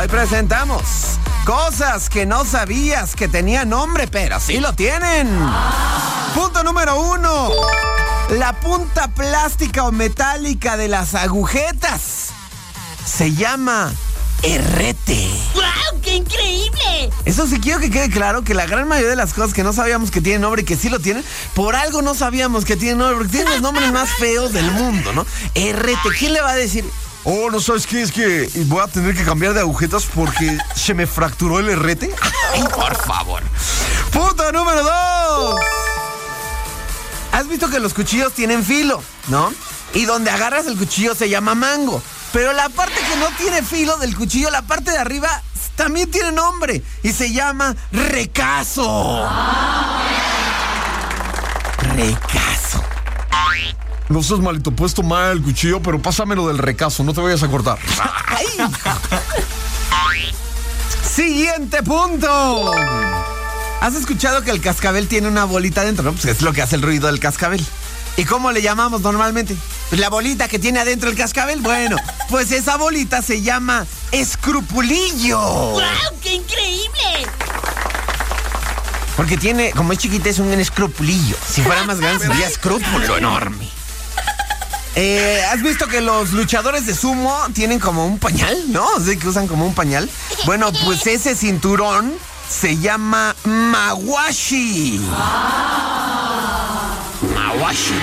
Hoy presentamos cosas que no sabías que tenían nombre, pero sí lo tienen. Punto número uno. La punta plástica o metálica de las agujetas se llama herrete. ¡Wow! ¡Qué increíble! Eso sí quiero que quede claro que la gran mayoría de las cosas que no sabíamos que tienen nombre y que sí lo tienen, por algo no sabíamos que tienen nombre, porque tienen los nombres más feos del mundo, ¿no? Herrete, ¿quién le va a decir? Oh, no sabes qué, es que voy a tener que cambiar de agujetas porque se me fracturó el herrete. Ay, por favor. Punto número dos. ¿Has visto que los cuchillos tienen filo, no? Y donde agarras el cuchillo se llama mango. Pero la parte que no tiene filo del cuchillo, la parte de arriba, también tiene nombre. Y se llama recazo. Recazo. No seas malito, puedes tomar el cuchillo, pero pásamelo del recazo, no te vayas a cortar. Ay. Siguiente punto. ¿Has escuchado que el cascabel tiene una bolita dentro? No, pues es lo que hace el ruido del cascabel. ¿Y cómo le llamamos normalmente? Pues la bolita que tiene adentro el cascabel. Bueno, pues esa bolita se llama escrupulillo. ¡Wow! ¡Qué increíble! Porque tiene, como es chiquita, es un escrupulillo. Si fuera más grande sería escrúpulo enorme. Eh, ¿Has visto que los luchadores de sumo tienen como un pañal, no? Sí, que usan como un pañal. Bueno, pues ese cinturón se llama mawashi. Mawashi.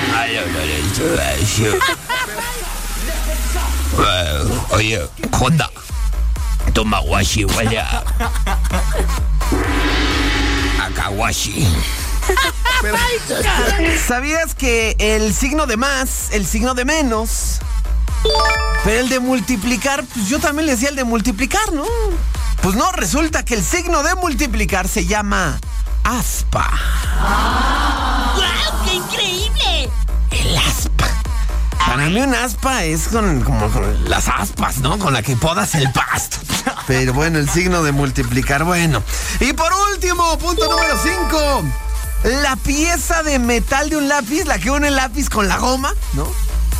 Oye, Honda, tu mawashi huele a... a kawashi. ¿Sabías que el signo de más, el signo de menos, pero el de multiplicar, pues yo también le decía el de multiplicar, ¿no? Pues no, resulta que el signo de multiplicar se llama aspa. ¡Wow! ¡Qué increíble! El aspa. Para mí un aspa es con, como con las aspas, ¿no? Con la que podas el pasto. Pero bueno, el signo de multiplicar, bueno. Y por último, punto número 5. La pieza de metal de un lápiz, la que une el lápiz con la goma, ¿no?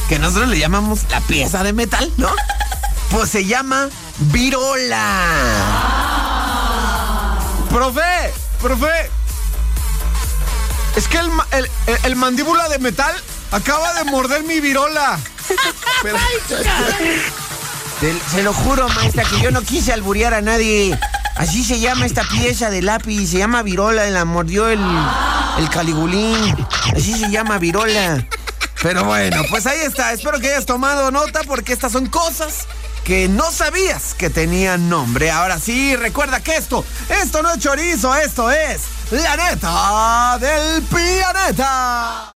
Que nosotros le llamamos la pieza de metal, ¿no? Pues se llama virola. Profe, profe. Es que el, el- el- el mandíbula de metal acaba de morder mi virola. Pero- se lo juro, maestra, que yo no quise alburear a nadie. Así se llama esta pieza de lápiz, se llama virola, la mordió el, el caligulín. Así se llama virola. Pero bueno, pues ahí está. Espero que hayas tomado nota porque estas son cosas que no sabías que tenían nombre. Ahora sí, recuerda que esto, esto no es chorizo, esto es la neta del planeta.